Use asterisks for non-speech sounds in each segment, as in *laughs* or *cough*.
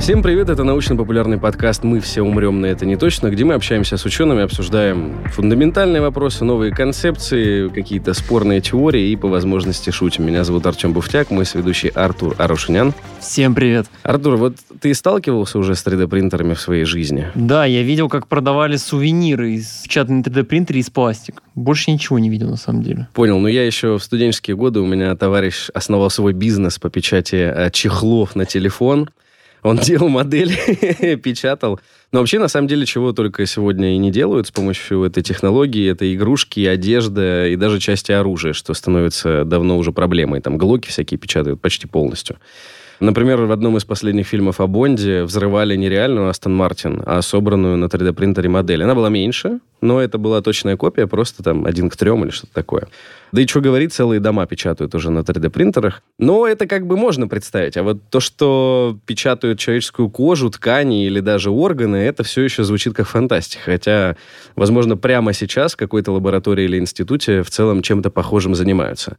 Всем привет, это научно-популярный подкаст «Мы все умрем, но это не точно», где мы общаемся с учеными, обсуждаем фундаментальные вопросы, новые концепции, какие-то спорные теории и по возможности шутим. Меня зовут Артем Буфтяк, мой сведущий Артур Арушинян. Всем привет. Артур, вот ты сталкивался уже с 3D-принтерами в своей жизни? Да, я видел, как продавали сувениры из печатной 3D-принтере из пластика. Больше ничего не видел, на самом деле. Понял. Но я еще в студенческие годы, у меня товарищ основал свой бизнес по печати э, чехлов на телефон. Он делал модели, *laughs* печатал. Но вообще, на самом деле, чего только сегодня и не делают с помощью этой технологии. Это игрушки, одежда и даже части оружия, что становится давно уже проблемой. Там глоки всякие печатают почти полностью. Например, в одном из последних фильмов о Бонде взрывали не реальную Астон Мартин, а собранную на 3D-принтере модель. Она была меньше, но это была точная копия, просто там один к трем или что-то такое. Да и что говорить, целые дома печатают уже на 3D-принтерах. Но это как бы можно представить. А вот то, что печатают человеческую кожу, ткани или даже органы, это все еще звучит как фантастика. Хотя, возможно, прямо сейчас в какой-то лаборатории или институте в целом чем-то похожим занимаются.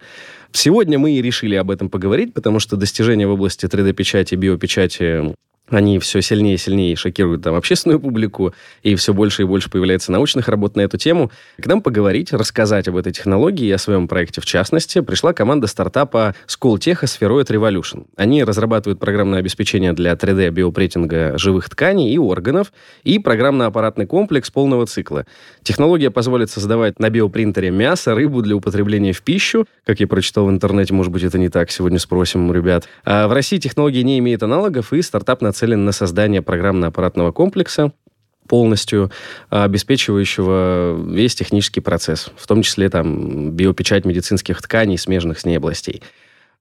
Сегодня мы и решили об этом поговорить, потому что достижения в области 3D-печати и биопечати они все сильнее и сильнее шокируют там общественную публику, и все больше и больше появляется научных работ на эту тему. К нам поговорить, рассказать об этой технологии и о своем проекте в частности, пришла команда стартапа Schooltech Spheroid Revolution. Они разрабатывают программное обеспечение для 3D-биопретинга живых тканей и органов и программно-аппаратный комплекс полного цикла. Технология позволит создавать на биопринтере мясо, рыбу для употребления в пищу. Как я прочитал в интернете, может быть, это не так, сегодня спросим у ребят. А в России технология не имеет аналогов, и стартап нацелен нацелен на создание программно-аппаратного комплекса, полностью обеспечивающего весь технический процесс, в том числе там биопечать медицинских тканей, смежных с ней областей.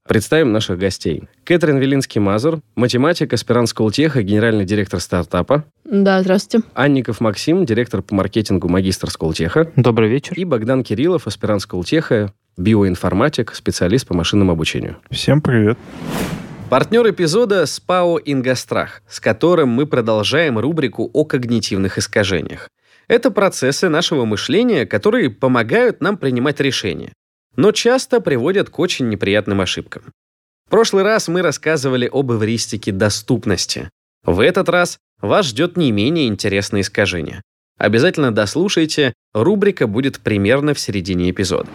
Представим наших гостей. Кэтрин Велинский-Мазур, математик, аспирант Сколтеха, генеральный директор стартапа. Да, здравствуйте. Анников Максим, директор по маркетингу, магистр Сколтеха. Добрый вечер. И Богдан Кириллов, аспирант Сколтеха, биоинформатик, специалист по машинному обучению. Всем привет. Партнер эпизода СПАО «Ингострах», с которым мы продолжаем рубрику о когнитивных искажениях. Это процессы нашего мышления, которые помогают нам принимать решения, но часто приводят к очень неприятным ошибкам. В прошлый раз мы рассказывали об эвристике доступности. В этот раз вас ждет не менее интересное искажение. Обязательно дослушайте, рубрика будет примерно в середине эпизода.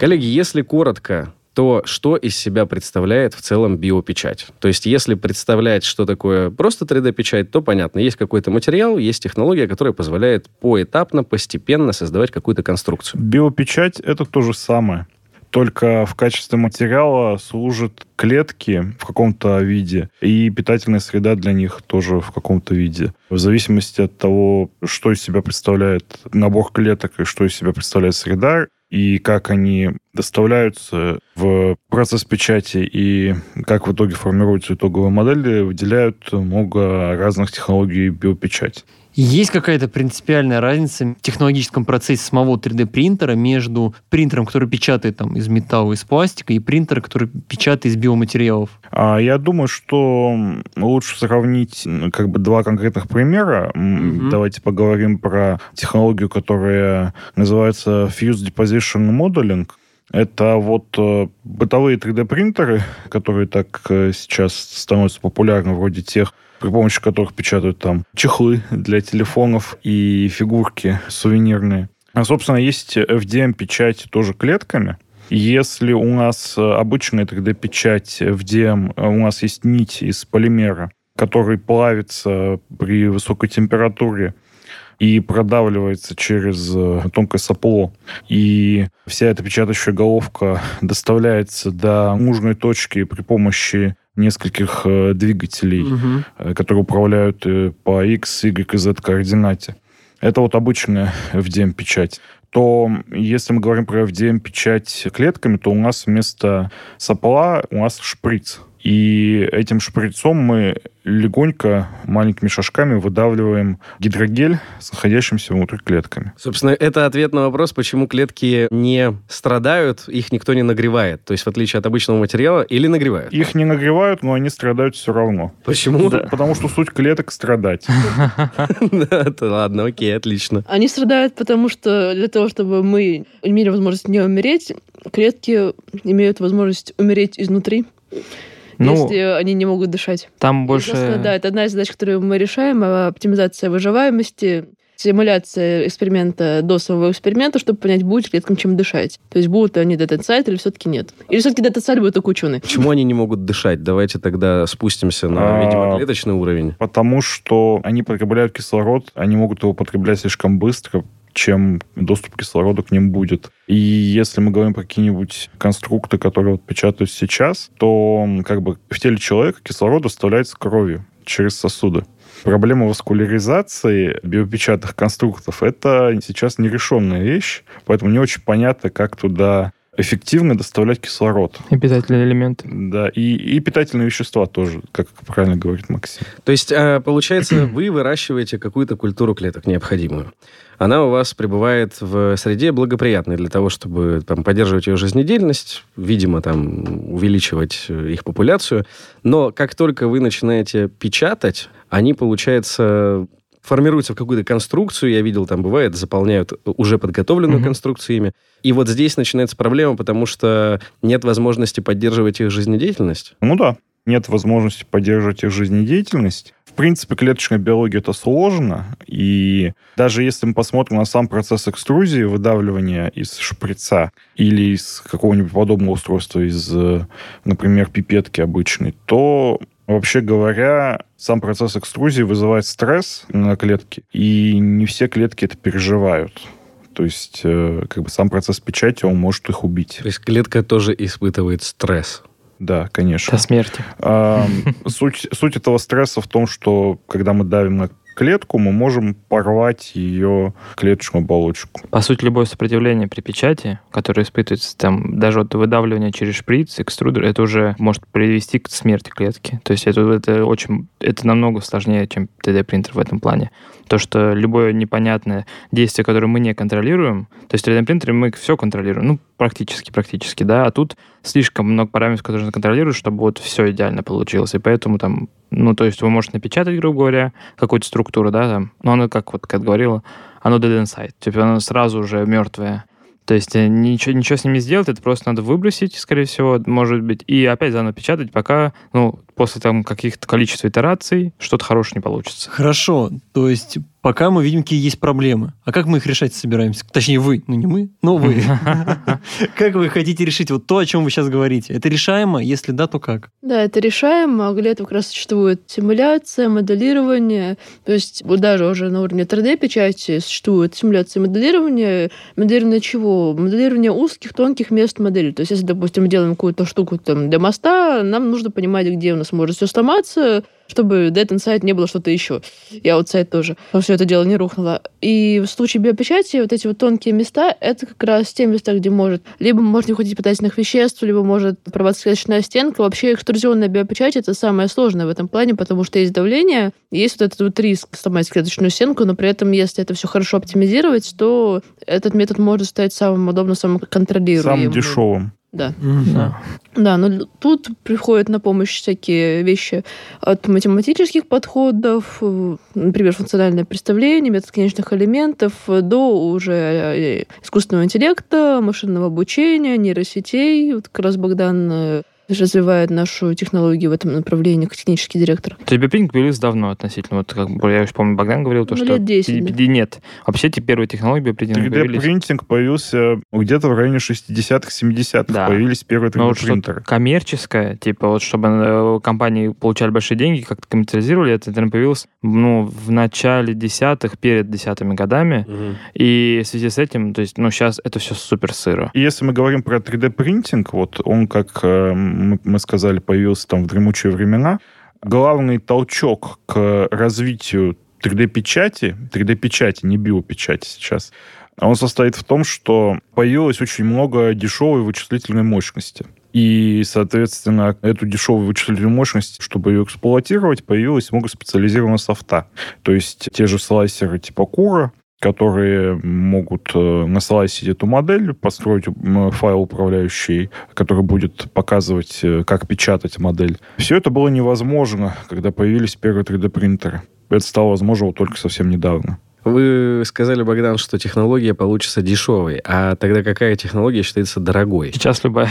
Коллеги, если коротко, то что из себя представляет в целом биопечать. То есть если представлять, что такое просто 3D-печать, то понятно, есть какой-то материал, есть технология, которая позволяет поэтапно, постепенно создавать какую-то конструкцию. Биопечать — это то же самое. Только в качестве материала служат клетки в каком-то виде, и питательная среда для них тоже в каком-то виде. В зависимости от того, что из себя представляет набор клеток и что из себя представляет среда, и как они доставляются в процесс печати и как в итоге формируется итоговая модель, выделяют много разных технологий биопечати. Есть какая-то принципиальная разница в технологическом процессе самого 3D-принтера между принтером, который печатает там, из металла, из пластика, и принтером, который печатает из биоматериалов? А, я думаю, что лучше сравнить как бы два конкретных примера. Mm-hmm. Давайте поговорим про технологию, которая называется Fused Deposition Modeling. Это вот э, бытовые 3D-принтеры, которые так э, сейчас становятся популярны, вроде тех, при помощи которых печатают там чехлы для телефонов и фигурки сувенирные. А, собственно, есть FDM-печать тоже клетками. Если у нас обычная 3D-печать FDM, у нас есть нить из полимера, который плавится при высокой температуре и продавливается через э, тонкое сопло. И вся эта печатающая головка доставляется до нужной точки при помощи нескольких э, двигателей, угу. которые управляют по X, Y и Z координате. Это вот обычная FDM-печать то если мы говорим про FDM-печать клетками, то у нас вместо сопла у нас шприц. И этим шприцом мы легонько, маленькими шажками выдавливаем гидрогель с находящимися внутри клетками. Собственно, это ответ на вопрос, почему клетки не страдают, их никто не нагревает. То есть, в отличие от обычного материала, или нагревают? Их не нагревают, но они страдают все равно. Почему? Да, потому что суть клеток страдать. *laughs* Ладно, окей, отлично. Они страдают, потому что для того, чтобы мы имели возможность не умереть, клетки имеют возможность умереть изнутри Ну, если они не могут дышать. Там И, больше... Да, это одна из задач, которую мы решаем, а, оптимизация выживаемости, симуляция эксперимента до самого эксперимента, чтобы понять, будет клеткам чем дышать. То есть будут они Inside или все-таки нет. Или все-таки Inside будет только ученые. Почему они не могут дышать? Давайте тогда спустимся на, А, видимо, клеточный уровень. Потому что они потребляют кислород, они могут его потреблять слишком быстро, чем доступ кислорода к ним будет. И если мы говорим про какие-нибудь конструкты, которые вот печатают сейчас, то как бы в теле человека кислород доставляется кровью через сосуды. Проблема васкуляризации биопечатных конструктов – это сейчас нерешенная вещь, поэтому не очень понятно, как туда эффективно доставлять кислород. И питательные элементы. Да, и, и питательные вещества тоже, как правильно говорит Максим. То есть, а, получается, вы выращиваете какую-то культуру клеток необходимую. Она у вас пребывает в среде благоприятной для того, чтобы там, поддерживать ее жизнедеятельность, видимо, там, увеличивать э, их популяцию. Но как только вы начинаете печатать, они, получается, формируются в какую-то конструкцию. Я видел, там бывает, заполняют уже подготовленную Мгм. конструкцию ими. И вот здесь начинается проблема, потому что нет возможности поддерживать их жизнедеятельность. Ну да, нет возможности поддерживать их жизнедеятельность. В принципе, клеточная биология это сложно, и даже если мы посмотрим на сам процесс экструзии, выдавливания из шприца или из какого-нибудь подобного устройства, из, э, например, пипетки обычной, то Вообще говоря, сам процесс экструзии вызывает стресс на клетке, и не все клетки это переживают. То есть, э, как бы сам процесс печати, он может их убить. То есть клетка тоже испытывает стресс. Да, конечно. До смерти. А, Суть, суть этого стресса в том, что когда мы давим на клетку, мы можем порвать ее клеточную оболочку. По сути, любое сопротивление при печати, которое испытывается там даже от выдавливания через шприц, экструдер, это уже может привести к смерти клетки. То есть это, это очень, это намного сложнее, чем 3D-принтер в этом плане. То, что любое непонятное действие, которое мы не контролируем, то есть в 3D-принтере мы все контролируем, ну, практически, практически, да, а тут слишком много параметров, которые нужно контролировать, чтобы вот все идеально получилось. И поэтому там, ну, то есть вы можете напечатать, грубо говоря, какую-то структуру, да, там, но оно, как вот Кэт говорила, оно dead inside, типа оно сразу уже мертвое. То есть э, ничего, ничего с ними сделать, это просто надо выбросить, скорее всего, может быть, и опять заново печатать, пока, ну, после там каких-то количества итераций что-то хорошее не получится. Хорошо, то есть пока мы видим, какие есть проблемы. А как мы их решать собираемся? Точнее, вы. Ну, не мы, но вы. *laughs* Как вы хотите решить вот то, о чем вы сейчас говорите? Это решаемо? Если да, то как? Да, это решаемо. Для этого как раз существует симуляция, моделирование. То есть вот даже уже на уровне 3D-печати существует симуляция и моделирование. Моделирование чего? Моделирование узких, тонких мест модели. То есть если, допустим, мы делаем какую-то штуку там, для моста, нам нужно понимать, где у нас может все сломаться, чтобы Dead Inside не было что-то еще. И Outside тоже. Чтобы все это дело не рухнуло. И в случае биопечати вот эти вот тонкие места, это как раз те места, где может либо может не уходить питательных веществ, либо может порваться клеточная стенка. Вообще экструзионная биопечать это самое сложное в этом плане, потому что есть давление, есть вот этот вот риск сломать клеточную стенку, но при этом, если это все хорошо оптимизировать, то этот метод может стать самым удобным, самым контролируемым. Самым дешевым. Да. Да. Да, но тут приходят на помощь всякие вещи от математических подходов, э, например, функциональное представление, метод конечных элементов, э, до уже э, искусственного интеллекта, машинного обучения, нейросетей. Вот как раз Богдан развивает нашу технологию в этом направлении, как технический директор. То есть биопинг появился давно относительно. Вот как я еще помню, Богдан говорил, то, Ну, что... лет 10, пи- да. Нет. Вообще, эти первые технологии биопринтинга. 3D-принтинг появился где-то в районе 60-х, 70-х. Да. Появились первые Но вот что-то 3D-принтеры. коммерческое, типа вот чтобы э, компании получали большие деньги, как-то коммерциализировали, это, наверное, появилось ну, в начале десятых, перед десятыми годами. И в связи с этим, то есть, ну, сейчас это все супер сыро. И если мы говорим про 3D-принтинг, вот он, как э, мы сказали, появился там в дремучие времена, главный толчок к развитию 3D-печати, 3D-печати, не биопечати сейчас, он состоит в том, что появилось очень много дешевой вычислительной мощности. И, соответственно, эту дешевую вычислительную мощность, чтобы ее эксплуатировать, появилось много специализированного софта. То есть те же слайсеры типа Кура, которые могут э, наслайсить эту модель, построить файл управляющий, который будет показывать, э, как печатать модель. Все это было невозможно, когда появились первые 3D-принтеры. Это стало возможно только совсем недавно. Вы сказали, Богдан, что технология получится дешевой. А тогда какая технология считается дорогой? Сейчас любая.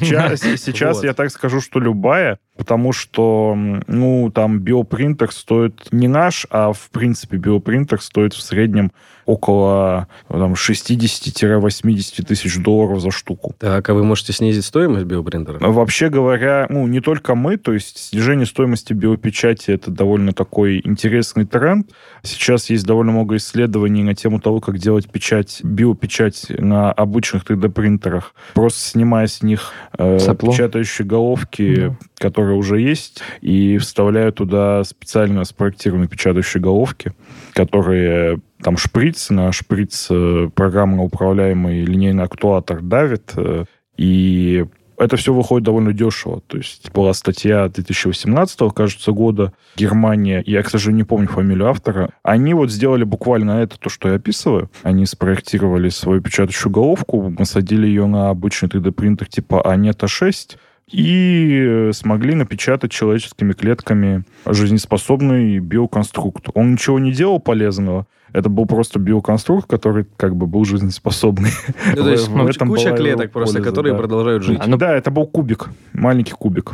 Сейчас, *laughs* сейчас Вот. я так скажу, что любая, потому что, ну, там биопринтер стоит не наш, а в принципе биопринтер стоит в среднем около там, 60-80 тысяч долларов за штуку. Так, а вы можете снизить стоимость биопринтера? Вообще говоря, ну, не только мы, то есть снижение стоимости биопечати это довольно такой интересный тренд. Сейчас есть довольно много исследований на тему того, как делать печать, биопечать на обычных 3D-принтерах, просто снимая с них э, печатающие головки, да. которые уже есть, и вставляя туда специально спроектированные печатающие головки, которые там шприц, на шприц э, программно управляемый линейный актуатор давит, э, и это все выходит довольно дешево. То есть была статья 2018, кажется, года, Германия, я, к сожалению, не помню фамилию автора, они вот сделали буквально это, то, что я описываю. Они спроектировали свою печатающую головку, насадили ее на обычный 3D-принтер типа Анета 6, и смогли напечатать человеческими клетками жизнеспособный биоконструкт. Он ничего не делал полезного, это был просто биоконструкт, который как бы был жизнеспособный. Ну, то есть в этом куча клеток просто, которые да. продолжают жить. А, ну... Да, это был кубик, маленький кубик.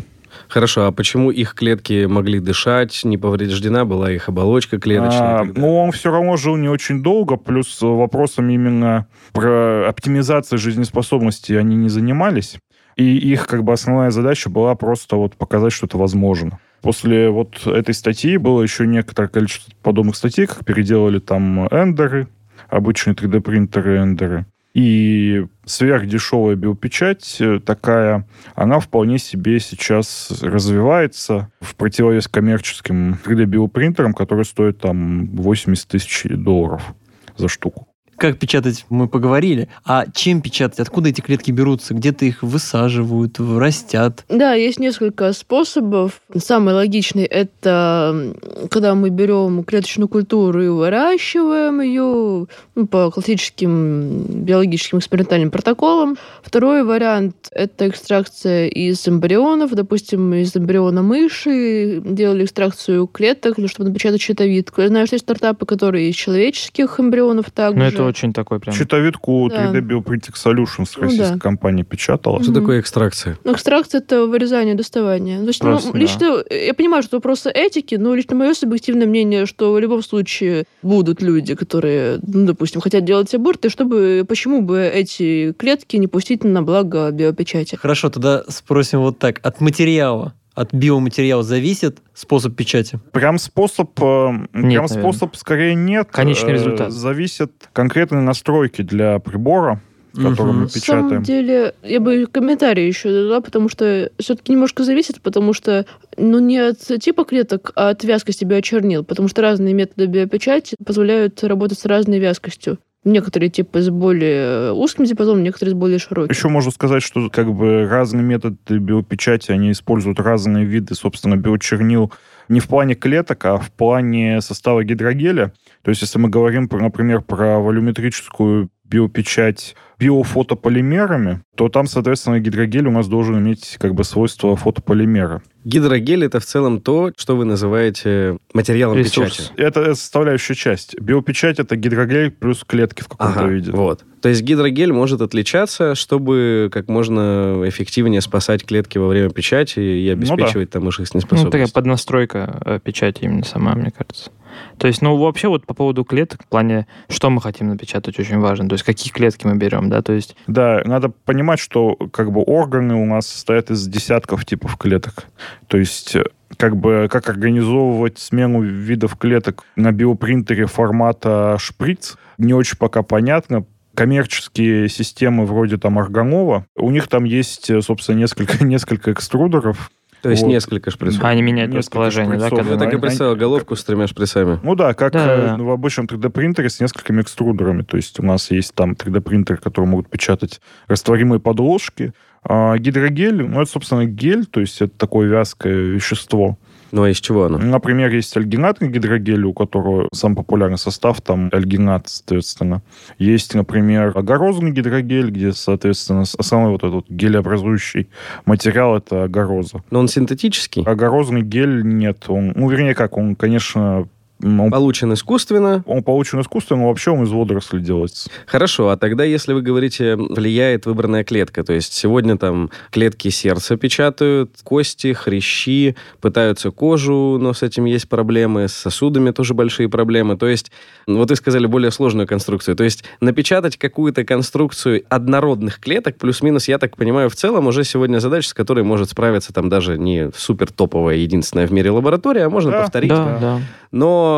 Хорошо, а почему их клетки могли дышать, не повреждена была их оболочка клеточная? А, ну, он все равно жил не очень долго, плюс вопросами именно про оптимизацию жизнеспособности они не занимались. И их как бы основная задача была просто вот показать, что это возможно. После вот этой статьи было еще некоторое количество подобных статей, как переделали там эндеры, обычные 3D-принтеры эндеры. И сверхдешевая биопечать э, такая, она вполне себе сейчас развивается в противовес коммерческим 3D-биопринтерам, которые стоят там 80 тысяч долларов за штуку. Как печатать, мы поговорили. А чем печатать? Откуда эти клетки берутся? Где-то их высаживают, растят? Да, есть несколько способов. Самый логичный – это когда мы берем клеточную культуру и выращиваем ее ну, по классическим биологическим экспериментальным протоколам. Второй вариант – это экстракция из эмбрионов. Допустим, из эмбриона мыши делали экстракцию клеток, чтобы напечатать щитовидку. Я знаю, что есть стартапы, которые из человеческих эмбрионов также. Но это очень такой прям... Щитовидку да. 3D Bioprinting Solutions ну, российской да. компании печатала. Что такое экстракция? Ну, экстракция — это вырезание, доставание. То есть, Просто, ну, лично, да. я понимаю, что вопросы этики, но лично мое субъективное мнение, что в любом случае будут люди, которые, ну, допустим, хотят делать аборты, чтобы, почему бы эти клетки не пустить на благо биопечати? Хорошо, тогда спросим вот так. От материала от биоматериала зависит способ печати? Прям способ, э, нет, прям способ скорее нет. Конечный э, результат. Зависит конкретные настройки для прибора который угу. мы печатаем. На самом деле, я бы комментарий еще дала, потому что все-таки немножко зависит, потому что ну не от типа клеток, а от вязкости биочернил, потому что разные методы биопечати позволяют работать с разной вязкостью. Некоторые типы с более узким диапазоном, некоторые с более широким. Еще можно сказать, что как бы разные методы биопечати, они используют разные виды, собственно, биочернил не в плане клеток, а в плане состава гидрогеля. То есть, если мы говорим, например, про волюметрическую биопечать биофотополимерами, то там, соответственно, гидрогель у нас должен иметь как бы свойства фотополимера. Гидрогель это в целом то, что вы называете материалом Ресурс. печати. Это составляющая часть. Биопечать это гидрогель плюс клетки в каком-то ага, виде. Вот. То есть гидрогель может отличаться, чтобы как можно эффективнее спасать клетки во время печати и обеспечивать ну, да. там их жизнеспособность. Ну, такая поднастройка э, печати именно сама, мне кажется. То есть, ну, вообще вот по поводу клеток, в плане, что мы хотим напечатать, очень важно. То есть, какие клетки мы берем, да, то есть... Да, надо понимать, что как бы органы у нас состоят из десятков типов клеток. То есть как бы как организовывать смену видов клеток на биопринтере формата шприц, не очень пока понятно, коммерческие системы вроде там Арганова, у них там есть, собственно, несколько, *laughs* несколько экструдеров, то есть вот. несколько шприцов. А они меняют расположение, да? Когда... Я так и представил головку с тремя шприцами. Ну да, как да, да. в обычном 3D-принтере с несколькими экструдерами. То есть у нас есть там 3D-принтеры, которые могут печатать растворимые подложки. А гидрогель, ну это, собственно, гель, то есть это такое вязкое вещество. Ну а из чего оно? Например, есть альгинатный гидрогель, у которого самый популярный состав там альгинат, соответственно. Есть, например, агарозный гидрогель, где, соответственно, самый вот этот гелеобразующий материал — это агароза. Но он синтетический? Агарозный гель нет. Он, ну, вернее, как, он, конечно, Он, Получен искусственно. он получен искусственно, но вообще он из водорослей делается. Хорошо, а тогда, если вы говорите, влияет выбранная клетка, то есть сегодня там клетки сердца печатают, кости, хрящи, пытаются кожу, но с этим есть проблемы, с сосудами тоже большие проблемы. То есть, вот вы сказали более сложную конструкцию. То есть напечатать какую-то конструкцию однородных клеток, плюс-минус, я так понимаю, в целом уже сегодня задача, с которой может справиться там даже не супер топовая, единственная в мире лаборатория, а можно Да. повторить. Да, да. Но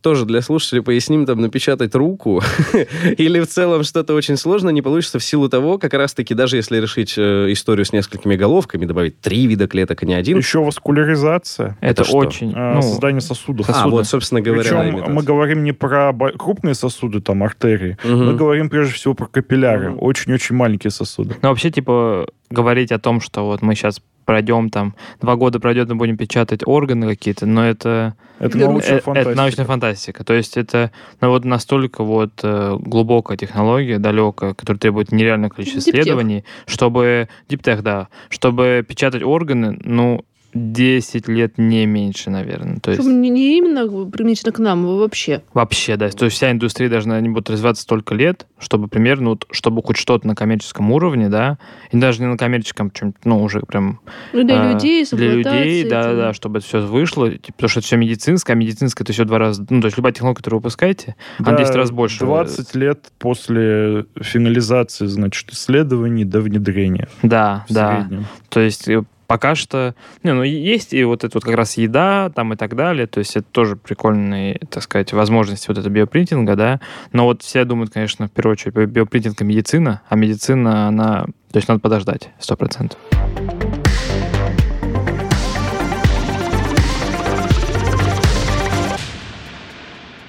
тоже для слушателей поясним, там, напечатать руку *laughs* или в целом что-то очень сложно не получится в силу того, как раз-таки, даже если решить э, историю с несколькими головками, добавить три вида клеток, а не один. Еще васкуляризация, Это, что? очень... а, ну, создание сосудов. А, сосуды. вот, собственно говоря, Причем мы говорим не про крупные сосуды, там, артерии. Мгм. Мы говорим прежде всего про капилляры. Очень-очень маленькие сосуды. Ну, вообще, типа, говорить о том, что вот мы сейчас пройдем там, два года пройдет, мы будем печатать органы какие-то, но это, Это Верно. научная э, фантастика. это научная фантастика. То есть это ну, вот настолько вот э, глубокая технология, далекая, которая требует нереальное количество исследований, чтобы... Диптех, да. Чтобы печатать органы, ну, 10 лет не меньше, наверное. То есть не, не именно применительно к нам, а вообще. вообще, да. То есть вся индустрия должна не будет развиваться столько лет, чтобы примерно, вот, чтобы хоть что-то на коммерческом уровне, да, и даже не на коммерческом, чем, ну, уже прям Ну, для а, людей, для людей, да, там. да, чтобы это все вышло, типа, потому что это все медицинское, а медицинское это все два раза, ну, то есть любая технология, которую вы выпускаете, она в 10 раз больше. 20 лет после финализации, значит, исследований до внедрения. Да, да. среднем. То есть пока что, не, ну, есть и вот это вот как раз еда там и так далее, то есть это тоже прикольные, так сказать, возможности вот этого биопринтинга, да, но вот все думают, конечно, в первую очередь, би- биопринтинг и медицина, а медицина, она, то есть надо подождать, сто процентов.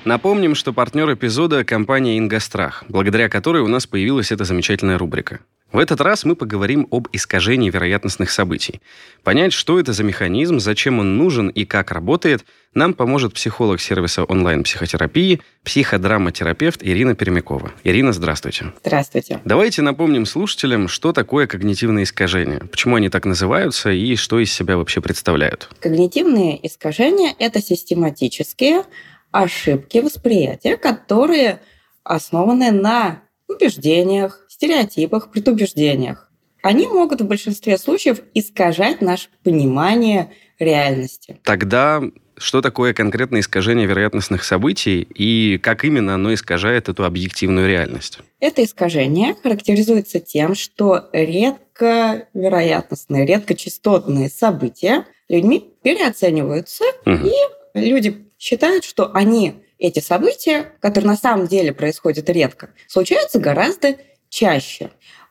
Напомним, что партнер эпизода – компания «Ингострах», благодаря которой у нас появилась эта замечательная рубрика. В этот раз мы поговорим об искажении вероятностных событий. Понять, что это за механизм, зачем он нужен и как работает, нам поможет психолог сервиса онлайн-психотерапии, психодраматерапевт Ирина Пермякова. Ирина, здравствуйте. Здравствуйте. Давайте напомним слушателям, что такое когнитивные искажения, почему они так называются и что из себя вообще представляют. Когнитивные искажения – это систематические ошибки восприятия, которые основаны на убеждениях, стереотипах, предубеждениях. Они могут в большинстве случаев искажать наше понимание реальности. Тогда что такое конкретное искажение вероятностных событий и как именно оно искажает эту объективную реальность? Это искажение характеризуется тем, что редко вероятностные, редкочастотные события людьми переоцениваются, Мгм. и люди считают, что они, эти события, которые на самом деле происходят редко, случаются гораздо чаще.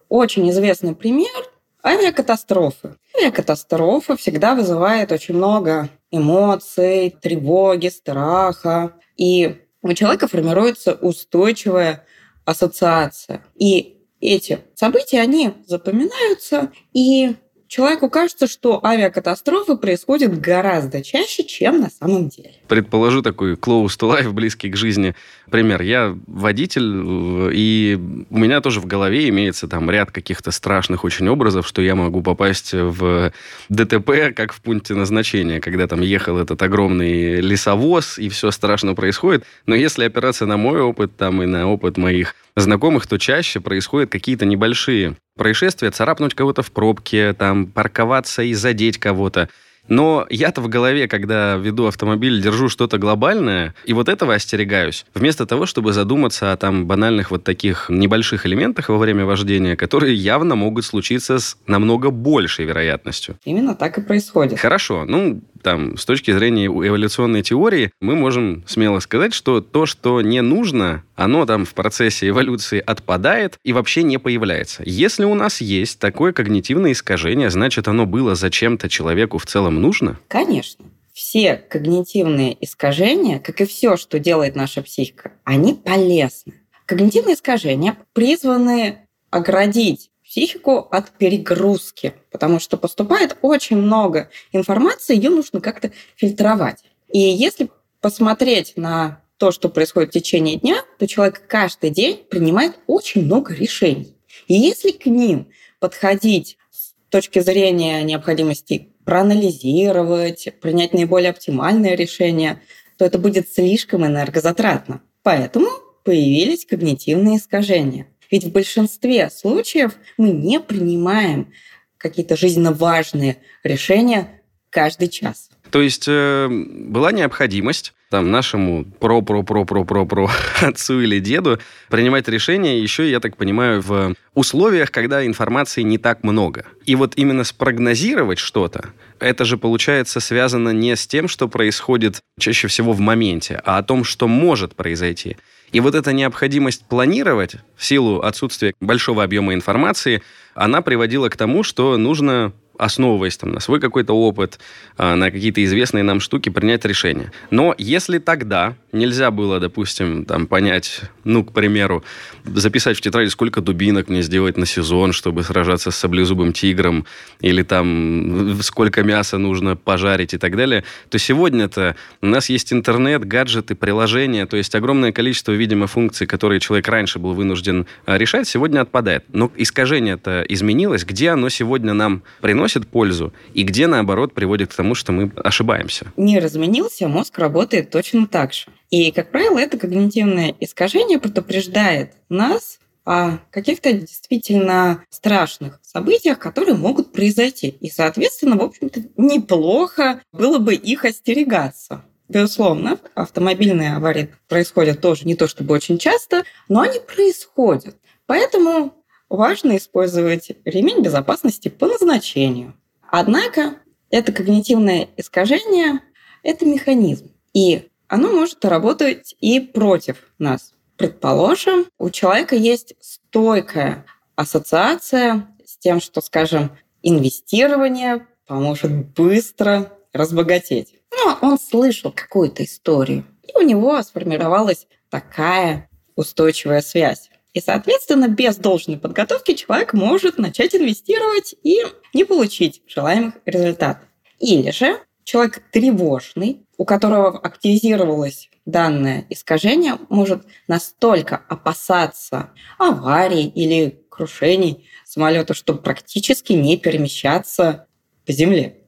Очень известный пример – авиакатастрофы. Авиакатастрофа всегда вызывает очень много эмоций, тревоги, страха. И у человека формируется устойчивая ассоциация. И эти события, они запоминаются, и человеку кажется, что авиакатастрофы происходят гораздо чаще, чем на самом деле. Предположу такой close to life, близкий к жизни пример. Я водитель, и у меня тоже в голове имеется там ряд каких-то страшных очень образов, что я могу попасть в ДТП, как в пункте назначения, когда там ехал этот огромный лесовоз, и все страшно происходит. Но если опираться на мой опыт там и на опыт моих знакомых, то чаще происходят какие-то небольшие происшествия, царапнуть кого-то в пробке, там, парковаться и задеть кого-то. Но я-то в голове, когда веду автомобиль, держу что-то глобальное, и вот этого остерегаюсь. Вместо того, чтобы задуматься о там банальных вот таких небольших элементах во время вождения, которые явно могут случиться с намного большей вероятностью. Именно так и происходит. Хорошо, ну, там, с точки зрения эволюционной теории, мы можем смело сказать, что то, что не нужно, оно там в процессе эволюции отпадает и вообще не появляется. Если у нас есть такое когнитивное искажение, значит, оно было зачем-то человеку в целом нужно? Конечно. Все когнитивные искажения, как и все, что делает наша психика, они полезны. Когнитивные искажения призваны оградить психику от перегрузки, потому что поступает очень много информации, ее нужно как-то фильтровать. И если посмотреть на то, что происходит в течение дня, то человек каждый день принимает очень много решений. И если к ним подходить с точки зрения необходимости проанализировать, принять наиболее оптимальное решение, то это будет слишком энергозатратно. Поэтому появились когнитивные искажения. Ведь в большинстве случаев мы не принимаем какие-то жизненно важные решения каждый час. То есть э, была необходимость там нашему про-про-про-про-про-про *laughs* отцу или деду принимать решения еще, я так понимаю, в условиях, когда информации не так много. И вот именно спрогнозировать что-то, это же получается связано не с тем, что происходит чаще всего в моменте, а о том, что может произойти. И вот эта необходимость планировать в силу отсутствия большого объема информации, она приводила к тому, что нужно основываясь там, на свой какой-то опыт, а, на какие-то известные нам штуки, принять решение. Но если тогда нельзя было, допустим, там, понять, ну, к примеру, записать в тетради, сколько дубинок мне сделать на сезон, чтобы сражаться с саблезубым тигром, или там сколько мяса нужно пожарить и так далее, то сегодня-то у нас есть интернет, гаджеты, приложения, то есть огромное количество, видимо, функций, которые человек раньше был вынужден а, решать, сегодня отпадает. Но искажение-то изменилось. Где оно сегодня нам приносит пользу и где, наоборот, приводит к тому, что мы ошибаемся? Не разменился, мозг работает точно так же. И, как правило, это когнитивное искажение предупреждает нас о каких-то действительно страшных событиях, которые могут произойти. И, соответственно, в общем-то, неплохо было бы их остерегаться. Безусловно, автомобильные аварии происходят тоже не то чтобы очень часто, но они происходят. Поэтому важно использовать ремень безопасности по назначению. Однако это когнитивное искажение – это механизм. И оно может работать и против нас. Предположим, у человека есть стойкая ассоциация с тем, что, скажем, инвестирование поможет быстро разбогатеть. Ну, он слышал какую-то историю, и у него сформировалась такая устойчивая связь. И, соответственно, без должной подготовки человек может начать инвестировать и не получить желаемых результатов. Или же человек тревожный, у которого активизировалось данное искажение, может настолько опасаться аварий или крушений самолета, что практически не перемещаться по земле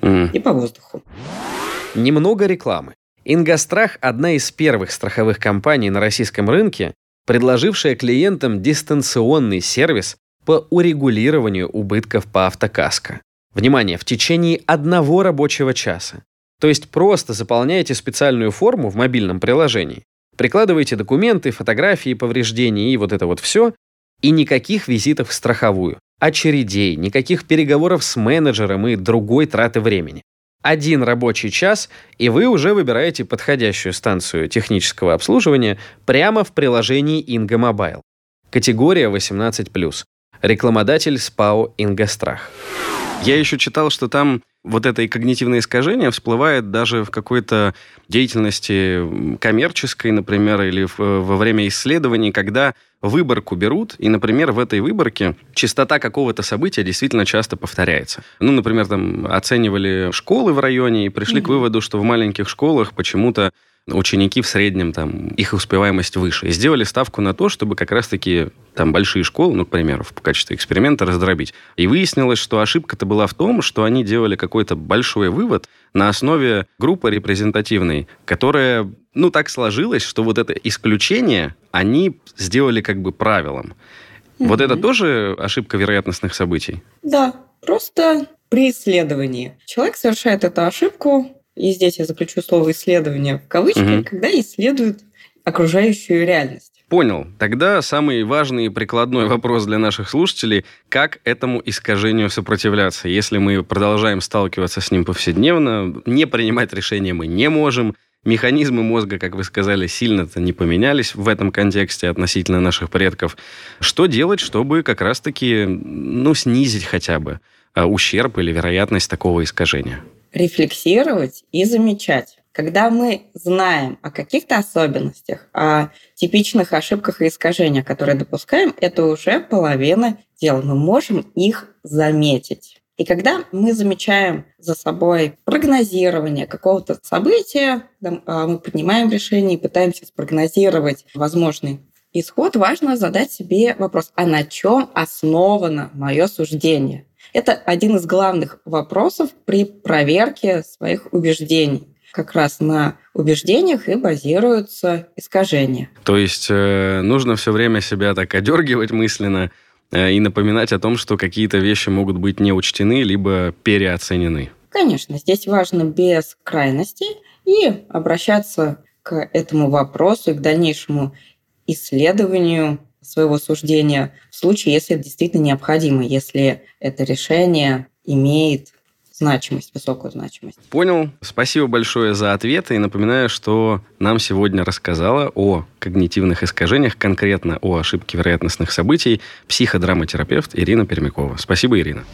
mm. и по воздуху. Немного рекламы. Ингострах – одна из первых страховых компаний на российском рынке, предложившая клиентам дистанционный сервис по урегулированию убытков по автокаско. Внимание, в течение одного рабочего часа. То есть просто заполняете специальную форму в мобильном приложении, прикладываете документы, фотографии, повреждений и вот это вот все, и никаких визитов в страховую, очередей, никаких переговоров с менеджером и другой траты времени. Один рабочий час, и вы уже выбираете подходящую станцию технического обслуживания прямо в приложении Inga Mobile. Категория 18+. Рекламодатель СПАО «Ингострах». Я еще читал, что там вот это и когнитивное искажение всплывает даже в какой-то деятельности коммерческой, например, или в, во время исследований, когда выборку берут, и, например, в этой выборке частота какого-то события действительно часто повторяется. Ну, например, там оценивали школы в районе и пришли mm-hmm. к выводу, что в маленьких школах почему-то ученики в среднем, там, их успеваемость выше. И сделали ставку на то, чтобы как раз-таки там большие школы, ну, к примеру, в качестве эксперимента раздробить. И выяснилось, что ошибка-то была в том, что они делали какой-то большой вывод на основе группы репрезентативной, которая, ну, так сложилось, что вот это исключение они сделали как бы правилом. Mm-hmm. Вот это тоже ошибка вероятностных событий? Да, просто при исследовании человек совершает эту ошибку и здесь я заключу слово исследование в кавычки, угу. когда исследуют окружающую реальность. Понял. Тогда самый важный и прикладной вопрос для наших слушателей – как этому искажению сопротивляться? Если мы продолжаем сталкиваться с ним повседневно, не принимать решения мы не можем, механизмы мозга, как вы сказали, сильно-то не поменялись в этом контексте относительно наших предков. Что делать, чтобы как раз-таки ну, снизить хотя бы а, ущерб или вероятность такого искажения? Рефлексировать и замечать. Когда мы знаем о каких-то особенностях, о типичных ошибках и искажениях, которые допускаем, это уже половина дела. Мы можем их заметить. И когда мы замечаем за собой прогнозирование какого-то события, а, мы поднимаем решение и пытаемся спрогнозировать возможный исход, важно задать себе вопрос, а на чем основано мое суждение? Это один из главных вопросов при проверке своих убеждений. Как раз на убеждениях и базируются искажения. То есть э, нужно все время себя так одергивать мысленно э, и напоминать о том, что какие-то вещи могут быть не учтены, либо переоценены. Конечно, здесь важно без крайностей и обращаться к этому вопросу и к дальнейшему исследованию своего суждения в случае, если это действительно необходимо, если это решение имеет значимость, высокую значимость. Понял. Спасибо большое за ответы. И напоминаю, что нам сегодня рассказала о когнитивных искажениях, конкретно о ошибке вероятностных событий, психодраматерапевт Ирина Пермякова. Спасибо, Ирина.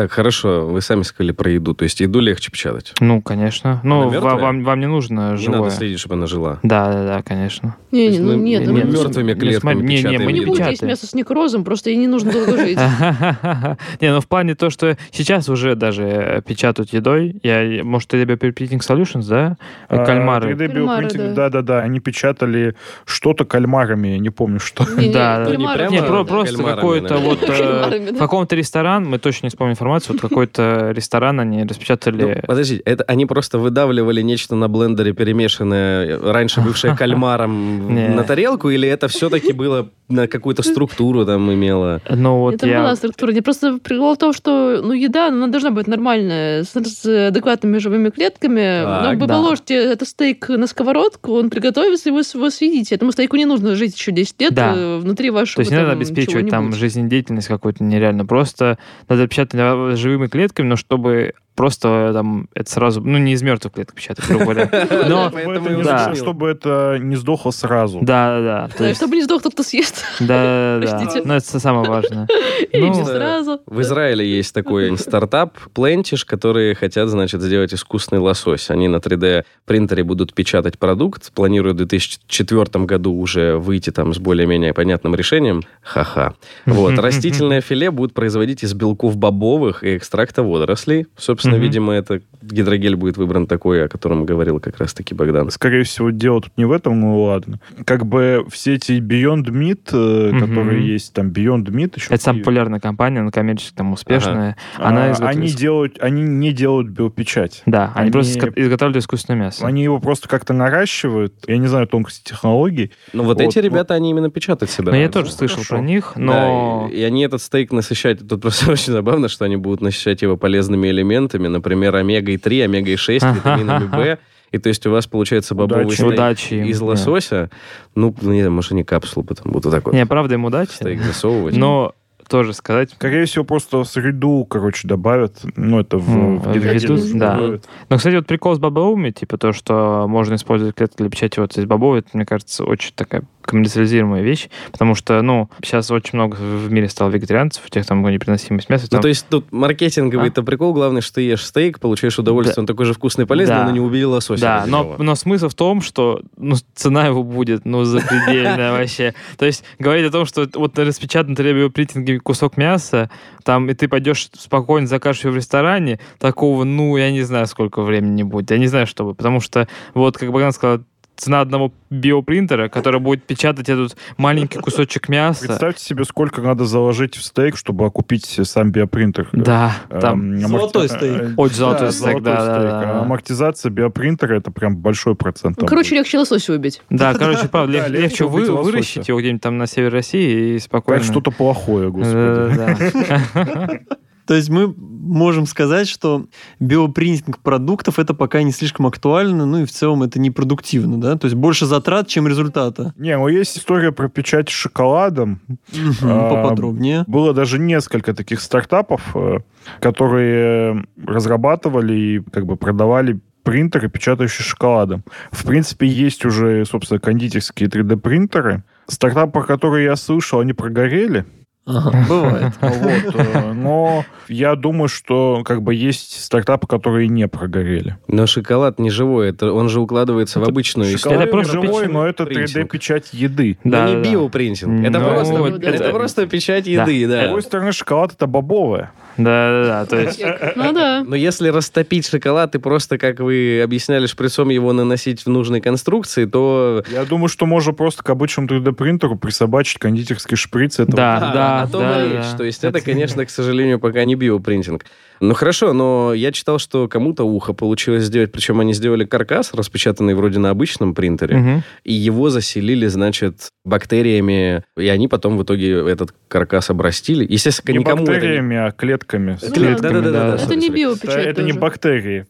Так, хорошо, вы сами сказали про еду. То есть еду легче печатать. Ну, конечно. Ну, вам, вам не нужно Не живое. надо следить, чтобы она жила. Да, да, да, конечно. Не, не, ну мы- нет, мы не- мертвыми не, клетками не, не, мы не не будете есть мясо с некрозом, просто ей не нужно долго жить. *laughs* Не, ну в плане то, что сейчас уже даже э, печатают едой, я, может, это Bioprinting Solutions, да? А, Кальмары. 3D Кальмары, биопринтинг, да. да-да-да, они печатали что-то кальмарами, я не помню, что. Не, не, Да. Не Не, просто какой-то вот... э. В каком-то ресторан, мы точно не вспомним информацию, вот какой-то *laughs* ресторан они Ну, распечатали... подождите, это они просто выдавливали нечто на блендере, перемешанное, раньше бывшее кальмаром *laughs* на тарелку, или это все-таки было на какую-то структуру там имело? Ну вот это я... была структура. Не просто прикол в том, что ну, еда, она должна быть нормальная, с, с адекватными живыми клетками. Так, Но вы да. положите этот стейк на сковородку, он приготовится, и вы его съедите. Этому стейку не нужно жить еще 10 лет Да. э, внутри вашего То есть не надо обеспечивать там жизнедеятельность какую-то нереально. Просто надо печатать живыми клетками, но чтобы просто там это сразу... Ну, не из мертвых клеток печатать, грубо говоря. *laughs* Но... Да. нужно, чтобы это не сдохло сразу. Да, да, да. Есть- чтобы не сдох тот, кто съест. *laughs* Да, да, да. *laughs* Но это самое важное. Или Ну, сразу. В Израиле есть такой стартап Plentish, которые хотят, значит, сделать искусственный лосось. Они на 3D принтере будут печатать продукт, планируют в 2004 году уже выйти там с более-менее понятным решением. Ха-ха. Вот. Растительное филе будут производить из белков бобовых и экстракта водорослей. Собственно, Мгм. видимо, это гидрогель будет выбран такой, о котором говорил как раз-таки Богдан. Скорее всего, дело тут не в этом, ну ладно. Как бы все эти Beyond Meat, э, которые есть, там Beyond Meat еще... Это самая популярная компания, она коммерчески там успешная. А, Она изготовила- они делают, они не делают биопечать. Да, они, они- просто изготавливают искусственное мясо. Они его просто как-то наращивают. Я не знаю тонкости технологий. Ну, вот, Вот, эти ребята, они именно печатать себя. Но я рады. тоже слышал хорошо. про них, Да, но... и, и они этот стейк насыщать, тут просто *laughs* очень забавно, что они будут насыщать его полезными элементами, например, омегой-3, омегой-6, витаминами В. И то есть у вас получается бобовый Удачи. Удачи им, из да. лосося. Ну, ну, не знаю, может, они капсулу потом будут вот так вот Не, правда, им удачи. стейк засовывать. Но тоже сказать... Скорее всего, просто в среду, короче, добавят. Ну, это в, Ну, в в еду, да. добавят. Но, кстати, вот прикол с бобовыми, типа то, что можно использовать клетки для печати вот из бобов, это, мне кажется, очень такая коммерциализируемая вещь, потому что, ну, сейчас очень много в мире стало вегетарианцев, у тех там непереносимость мяса. Ну, там- то есть тут маркетинговый-то прикол, главное, что ты ешь стейк, получаешь удовольствие, Да. он такой же вкусный и полезный, Да. но не убили лосося. Да, но, но смысл в том, что ну, цена его будет, ну, запредельная *laughs* вообще. То есть говорить о том, что вот распечатан на биопринтинге кусок мяса, там, и ты пойдешь спокойно закажешь его в ресторане, такого, ну, я не знаю, сколько времени будет. Я не знаю, что будет. Потому что, вот, как Богдан сказал, цена одного биопринтера, который будет печатать этот маленький кусочек мяса. Представьте себе, сколько надо заложить в стейк, чтобы окупить сам биопринтер. Да, Эм, там аморти- Золотой э, стейк. э, Очень золотой да, стейк, да, да, стейк. да, А да. Амортизация биопринтера это прям большой процент. там Короче, будет. легче лосося убить. Да, короче, *laughs* правда, Да, лег- легче вы, выращить его где-нибудь там на севере России и спокойно... как что-то плохое, господи. *laughs* То есть мы можем сказать, что биопринтинг продуктов это пока не слишком актуально, ну и в целом это непродуктивно, да? То есть больше затрат, чем результата. Не, ну есть история про печать шоколадом. Мгм, А, Поподробнее. Было даже несколько таких стартапов, э, которые разрабатывали и как бы продавали принтеры, печатающие шоколадом. В принципе, есть уже, собственно, кондитерские 3D-принтеры. Стартапы, которые я слышал, они прогорели. Ага, бывает. *laughs* Вот, э, но я думаю, что как бы есть стартапы, которые не прогорели. Но шоколад не живой, это, он же укладывается в Это обычную Шоколад Это просто не живой, печать- но это принтинг. 3D-печать еды. Но Да, не да, да. биопринтинг. Это, Ну, просто, да. это просто печать Да. еды, С да. другой стороны, шоколад это бобовое. Да-да-да, то есть... Ну да. Но если растопить шоколад и просто, как вы объясняли, шприцом его наносить в нужной конструкции, то... Я думаю, что можно просто к обычному 3D-принтеру присобачить кондитерский шприц. Это Да, А, да, о том да, и речь. да. То есть это, конечно, к сожалению, пока не биопринтинг. Ну хорошо, но я читал, что кому-то ухо получилось сделать, причем они сделали каркас, распечатанный вроде на обычном принтере, Мгм. и его заселили, значит, бактериями, и они потом в итоге этот каркас обрастили. Естественно, не никому это не- бактериями, а клетками. Ну клетками, Да-да-да, да. Это сори, не сори. биопечать Это, это не бактерии.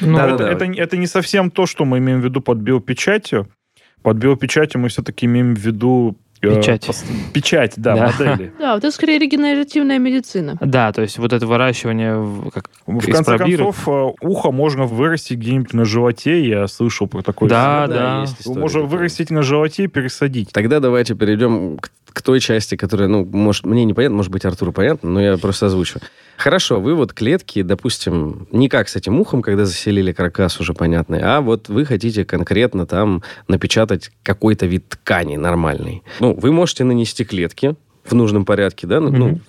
Ну, Да, да, это, да. это, это не совсем то, что мы имеем в виду под биопечатью. Под биопечатью мы все-таки имеем в виду... э, Печать. Печать, да, Да. модели. *laughs* Да, вот это скорее регенеративная медицина. Да, то есть вот это выращивание в- как В конце концов, э, ухо можно вырастить где-нибудь на животе. Я слышал про такое. Да, да. история можно вырастить на животе и пересадить. Тогда давайте перейдем к, к той части, которая, ну, может, мне непонятно, может быть, Артуру понятно, но я просто озвучу. Хорошо, вы вот клетки, допустим, не как с этим ухом, когда заселили каркас уже понятный, а вот вы хотите конкретно там напечатать какой-то вид ткани нормальный. Ну, вы можете нанести клетки в нужном порядке, да, ну, Мгм.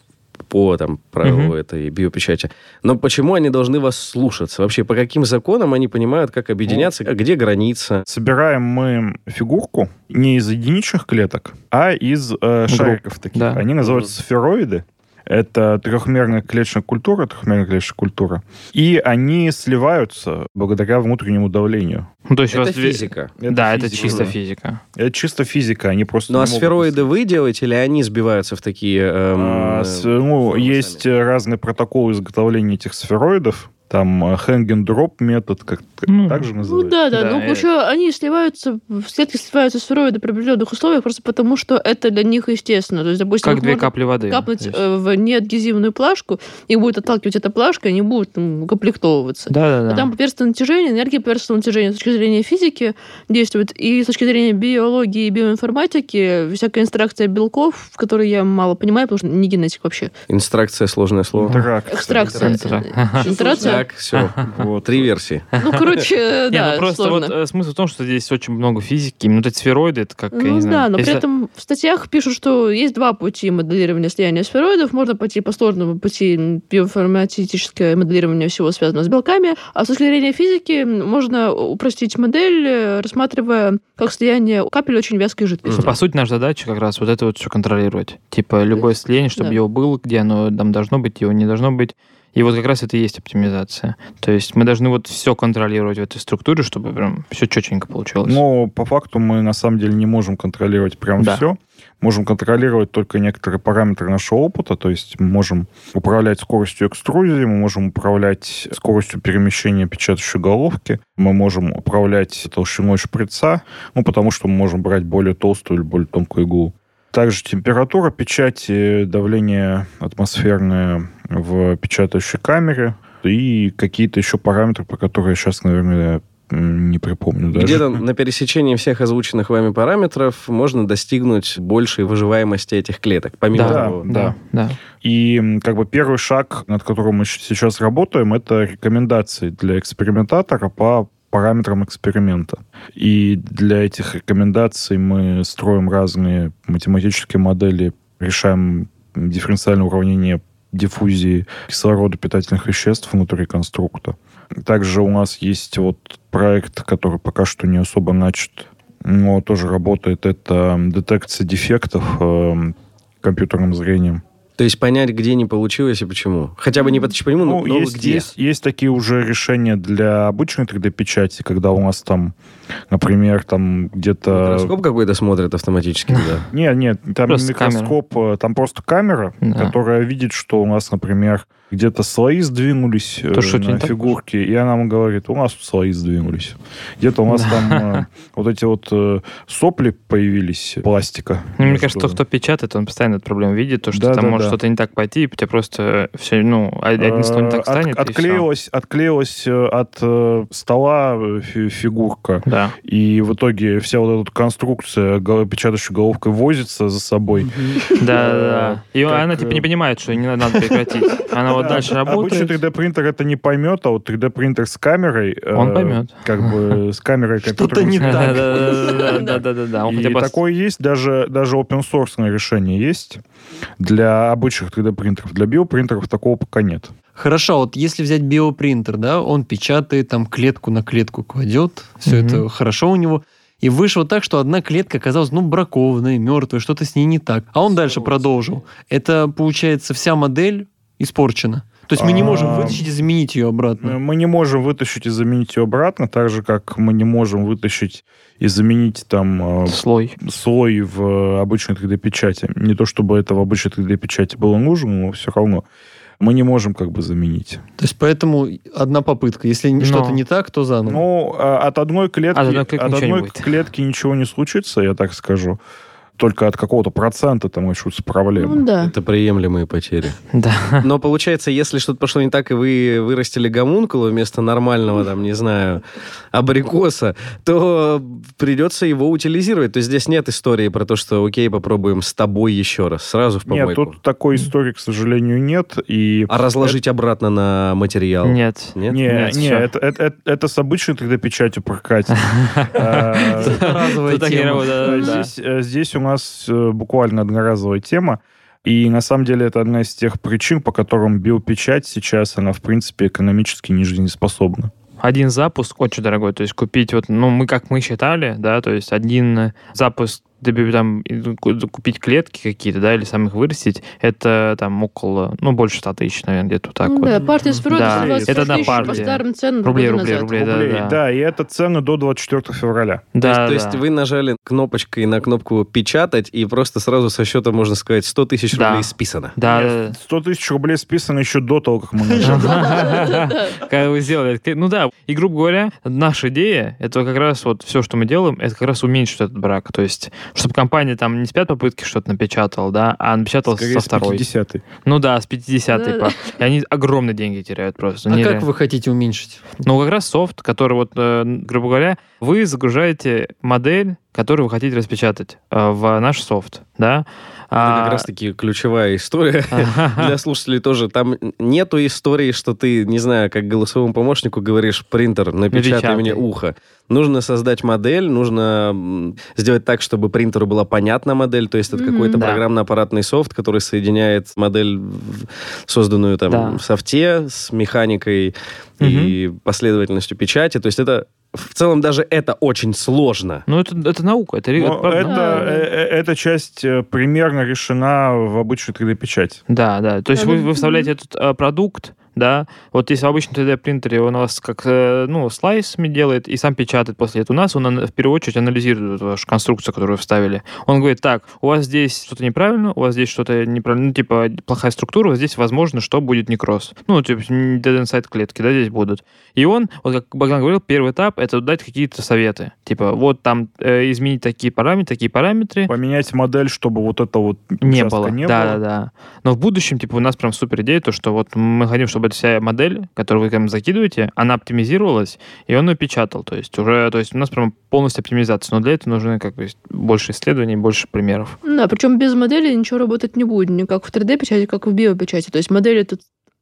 По там правилу Мгм. этой биопечати. Но почему они должны вас слушаться? Вообще, по каким законам они понимают, как объединяться, а где граница? Собираем мы фигурку не из единичных клеток, а из э, шариков таких. да. Они называются сфероиды. Это трехмерная клеточная культура, трехмерная клеточная культура. И они сливаются благодаря внутреннему давлению. Ну, то есть у Это вас физика. да, это физика, чисто да. физика. Это чисто физика, они просто... Ну, а могут сфероиды вы делаете, или они сбиваются в такие... эм, А, э, с- ну, формы есть сами? э, разные протоколы изготовления этих сфероидов. Там э, hang and drop метод, как Ну, так же Ну называется. да, да. Да, Ну, э. еще они сливаются, в клетки сливаются сфероиды при определенных условиях, просто потому что это для них естественно. То есть, допустим, Как две капли воды. капнуть есть- э, в неадгезивную плашку, и будет отталкивать эта плашка, и они будут там, комплектовываться. А Да-да-да. там поверхностное натяжение, энергия поверхностного натяжения с точки зрения физики действует, и с точки зрения биологии и биоинформатики всякая инстракция белков, в которой я мало понимаю, потому что не генетик вообще. Инстракция, сложное слово. Интеракция. Экстракция. Экстракция. Интерация. Так, все. Вот. Три версии. Ну, короче, Не, да, ну просто вот э, смысл в том, что здесь очень много физики. Именно эти сфероиды, это как, я Ну не да, знаю... но при этом в статьях пишут, что есть два пути моделирования слияния сфероидов. Можно пойти по сложному пути биоинформатическое моделирование всего связанного с белками, а с точки зрения физики можно упростить модель, э, рассматривая как слияние капель очень вязкой жидкости. Ну, по сути, наша задача как раз вот это вот все контролировать. Типа любое слияние, чтобы Да. его было, где оно там должно быть, его не должно быть. И вот как раз это и есть оптимизация. То есть мы должны вот все контролировать в этой структуре, чтобы прям все четенько получалось. Но по факту мы на самом деле не можем контролировать прям Да. все. Можем контролировать только некоторые параметры нашего опыта, то есть мы можем управлять скоростью экструзии, мы можем управлять скоростью перемещения печатающей головки, мы можем управлять толщиной шприца, ну, потому что мы можем брать более толстую или более тонкую иглу. Также температура печати, давление атмосферное в печатающей камере и какие-то еще параметры, про которые я сейчас, наверное, не припомню даже. Где-то *laughs* на пересечении всех озвученных вами параметров можно достигнуть большей выживаемости этих клеток. Помимо да, того, да, да. И м, как бы первый шаг, над которым мы сейчас работаем, это рекомендации для экспериментатора по параметрам эксперимента. И для этих рекомендаций мы строим разные математические модели, решаем дифференциальное уравнение диффузии кислорода питательных веществ внутри конструкта. Также у нас есть вот проект, который пока что не особо начат, но тоже работает. Это детекция дефектов э, компьютерным зрением. То есть понять, где не получилось и почему. Хотя бы не почему, но, Ну, но есть, где. есть, есть такие уже решения для обычной 3D-печати, когда у нас там, например, там где-то... Микроскоп какой-то смотрит автоматически, да. *laughs* Нет, нет, там Просто микроскоп, э, там просто камера, Да. которая видит, что у нас, например, где-то слои сдвинулись э, То что, на фигурке, и она нам говорит, у нас слои сдвинулись. Где-то у нас там э, *laughs* вот эти вот э, сопли появились пластика. Ну, мне кажется, кто печатает, он постоянно эту проблему видит, то, что там может что-то не так пойти, и у тебя просто все, ну, один стол не так станет, отклеилась, отклеилась от стола фи- фигурка. Да. И в итоге вся вот эта конструкция печатающей головкой возится за собой. Да, да. И она типа не понимает, что не надо, надо прекратить. Она вот *laughs* Обычный работает. 3D-принтер это не поймет, а вот 3D-принтер с камерой... э, Он поймет. Как бы с камерой Что-то не так. Да-да-да. И такое есть, даже, даже open source решение есть для обычных 3D-принтеров. Для биопринтеров такого пока нет. Хорошо, вот если взять биопринтер, да, он печатает, там клетку на клетку кладет, все это хорошо у него. И вышло так, что одна клетка оказалась, ну, бракованной, мертвой, что-то с ней не так. А он дальше продолжил. Это, получается, вся модель испорчена. То есть мы не можем А, вытащить и заменить ее обратно. Мы не можем вытащить и заменить ее обратно, так же, как мы не можем вытащить и заменить там э, слой. слой в обычной 3D-печати. Не то, чтобы это в обычной 3D-печати было нужно, но все равно мы не можем как бы заменить. То есть поэтому одна попытка. Если Но. что-то не так, то заново. Ну, а от одной клетки, От одной клетки от ничего не одной будет. клетки ничего не случится, я так скажу. Только от какого-то процента там начнутся проблемы. Ну да. Это приемлемые потери. *laughs* Да. Но получается, если что-то пошло не так, и вы вырастили гомункула вместо нормального, там, не знаю, абрикоса, то придется его утилизировать. То есть здесь нет истории про то, что окей, попробуем с тобой еще раз. Сразу в помойку. Нет, тут такой истории, к сожалению, нет. И А разложить обратно на материал? Нет. Нет? Не, Нет, не, всё. это, это, это, это с обычной 3D-печатью прокатит. *laughs* Э, Разовая Тут так не тема. работает, да, да, да. Здесь, э, здесь у нас э, буквально одноразовая тема. И на самом деле это одна из тех причин, по которым биопечать сейчас, она в принципе экономически не жизнеспособна. Один запуск очень дорогой. То есть купить вот, ну, мы как мы считали, да, то есть один запуск тебе там купить клетки какие-то, да, или сам их вырастить, это там около, ну, больше 100 тысяч, наверное, где-то так Ну вот. да, партия с Да, за 25 это одна тысяч по партия. старым ценам Рублей, рублей, назад. рублей. Да, Рублей. да. Да, и это цены до 24 февраля. То, Да, есть, то да. есть вы нажали кнопочкой на кнопку «Печатать», и просто сразу со счета, можно сказать, 100 тысяч Да. рублей списано. Да, Нет, да, 100 тысяч рублей списано еще до того, как мы начали. *laughs* да. Когда вы сделали. это, Ну да, и, грубо говоря, наша идея, это как раз вот все, что мы делаем, это как раз уменьшить этот брак. То есть, чтобы компания там не с пятой попытки что-то напечатала, да, а напечатала Скорее, со с второй. 50 Ну да, с 50 Да-да. И они огромные деньги теряют просто. А Нереально. как вы хотите уменьшить? Ну, как раз софт, который вот, э, грубо говоря, вы загружаете модель, которую вы хотите распечатать э, в наш софт, да? Это А, как раз-таки ключевая история *laughs* для слушателей тоже. Там нету истории, что ты, не знаю, как голосовому помощнику говоришь, принтер, напечатай Напечатай. мне ухо. Нужно создать модель, нужно сделать так, чтобы принтеру была понятна модель, то есть это Мгм. какой-то Да. программно-аппаратный софт, который соединяет модель, созданную там Да. в софте с механикой и последовательностью печати. То есть это в целом даже это очень сложно. Ну, это, это наука, это, Но это правда это. Да, да. э, э, эта часть э, примерно решена в обычной 3D-печати. Да, да. То есть вы, ну, вы вставляете этот э, продукт, да, вот если в обычном 3D-принтере он у вас как, э, ну, слайсами делает и сам печатает после этого. У нас он в первую очередь анализирует вашу конструкцию, которую вставили. Он говорит, так, у вас здесь что-то неправильно, у вас здесь что-то неправильно, ну, типа, плохая структура, вот здесь, возможно, что будет некроз. Ну, типа, dead inside клетки, да, здесь будут. И он, вот как Богдан говорил, первый этап — это дать какие-то советы. Типа, вот там э, изменить такие параметры, такие параметры, Поменять модель, чтобы вот это вот не было. не да, было. да, да. Но в будущем, типа, у нас прям супер идея, то, что вот мы хотим, чтобы эта вся модель, которую вы там закидываете, она оптимизировалась, и он ее печатал. То есть уже, то есть у нас прям полностью оптимизация. Но для этого нужны как бы больше исследований, больше примеров. Да, причем без модели ничего работать не будет, ни как в 3D-печати, как в биопечати. То есть модель это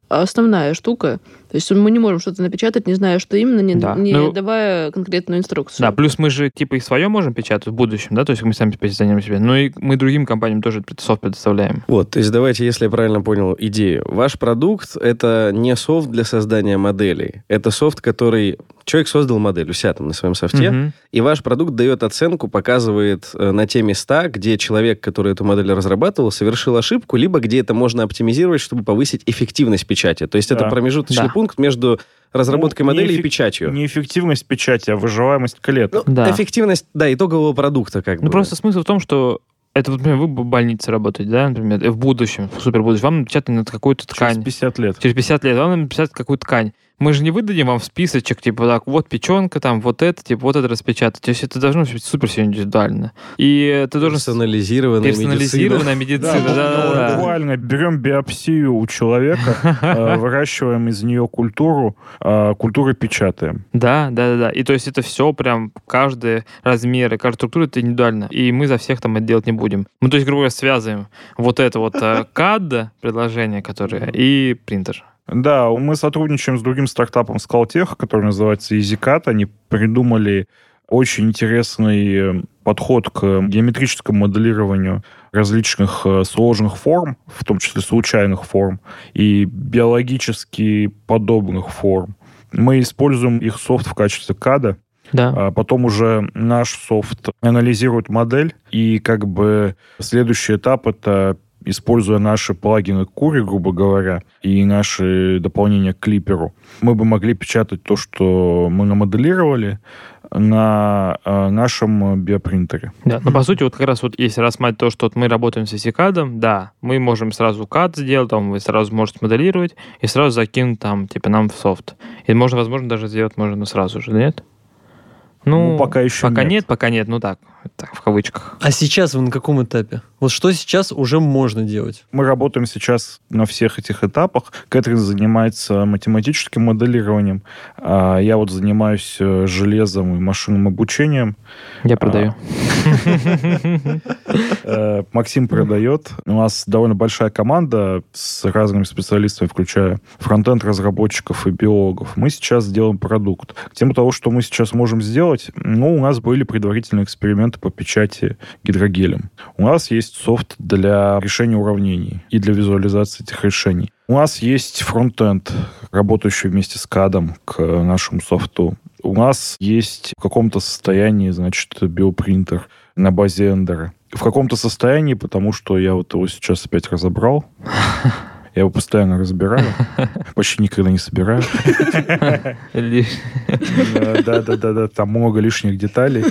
основная штука. То есть мы не можем что-то напечатать, не зная, что именно, не, Да. не Ну, давая конкретную инструкцию. Да, плюс мы же типа и свое можем печатать в будущем, да, то есть мы сами позиционируем себя. Но и мы другим компаниям тоже этот софт предоставляем. Вот, то есть давайте, если я правильно понял идею. Ваш продукт — это не софт для создания моделей. Это софт, который... Человек создал модель у себя там на своем софте, Мгм. и ваш продукт дает оценку, показывает э, на те места, где человек, который эту модель разрабатывал, совершил ошибку, либо где это можно оптимизировать, чтобы повысить эффективность печати. То есть это Да. промежуточный Да. Пункт между разработкой Ну, не модели и эффек- печатью. Не эффективность печати, а выживаемость клеток. Ну, Да. Эффективность, да, итогового продукта как Ну, бы. просто смысл в том, что это, вот, например, вы в больнице работаете, да, например, и в будущем, в супер будущем, вам напечатать на какую-то Через ткань. 50 лет. Через 50 лет вам написать какую ткань. Мы же не выдадим вам списочек, типа, так, вот печенка, там, вот это, типа, вот это распечатать. То есть это должно быть супер все индивидуально. И ты должен... персонализированная Персонализированная медицина. медицина, да, ну, да, да. буквально берем биопсию у человека, *laughs* э, выращиваем из нее культуру, э, культуры печатаем. Да, да, да, да. И то есть это все прям, каждый размер и каждая структура это индивидуально. И мы за всех там это делать не будем. Мы, то есть, грубо говоря, связываем вот это вот э, *laughs* CAD предложение, которое, и принтер. Да, мы сотрудничаем с другим стартапом Scaltech, который называется EasyCat. Они придумали очень интересный э, подход к геометрическому моделированию различных э, сложных форм, в том числе случайных форм, и биологически подобных форм. Мы используем их софт в качестве када, Да. а потом уже наш софт анализирует модель, и как бы следующий этап это используя наши плагины Кури, грубо говоря, и наши дополнения к клиперу, мы бы могли печатать то, что мы намоделировали на э, нашем биопринтере. Да, но по сути, вот как раз вот если рассматривать то, что вот мы работаем с EasyCAD, да, мы можем сразу CAD сделать, там вы сразу можете моделировать и сразу закинуть там, типа, нам в софт. И можно, возможно, даже сделать можно сразу же, нет? Ну, Ну, пока еще пока нет. нет. пока нет, ну так, так, в кавычках. А сейчас вы на каком этапе? Вот что сейчас уже можно делать? Мы работаем сейчас на всех этих этапах. Кэтрин занимается математическим моделированием, а я вот занимаюсь э, железом и машинным обучением. Я продаю. Э, Максим продает. У нас довольно большая команда с разными специалистами, включая фронтенд разработчиков и биологов. Мы сейчас делаем продукт. К тему того, что мы сейчас можем сделать, ну, у нас были предварительные эксперименты по печати гидрогелем. У нас есть софт для решения уравнений и для визуализации этих решений. У нас есть фронтенд, работающий вместе с кадом к нашему софту. У нас есть в каком-то состоянии, значит, биопринтер на базе эндера. В каком-то состоянии, потому что я вот его сейчас опять разобрал. *laughs* Я его постоянно разбираю. Почти никогда не собираю. Да-да-да, там много лишних деталей,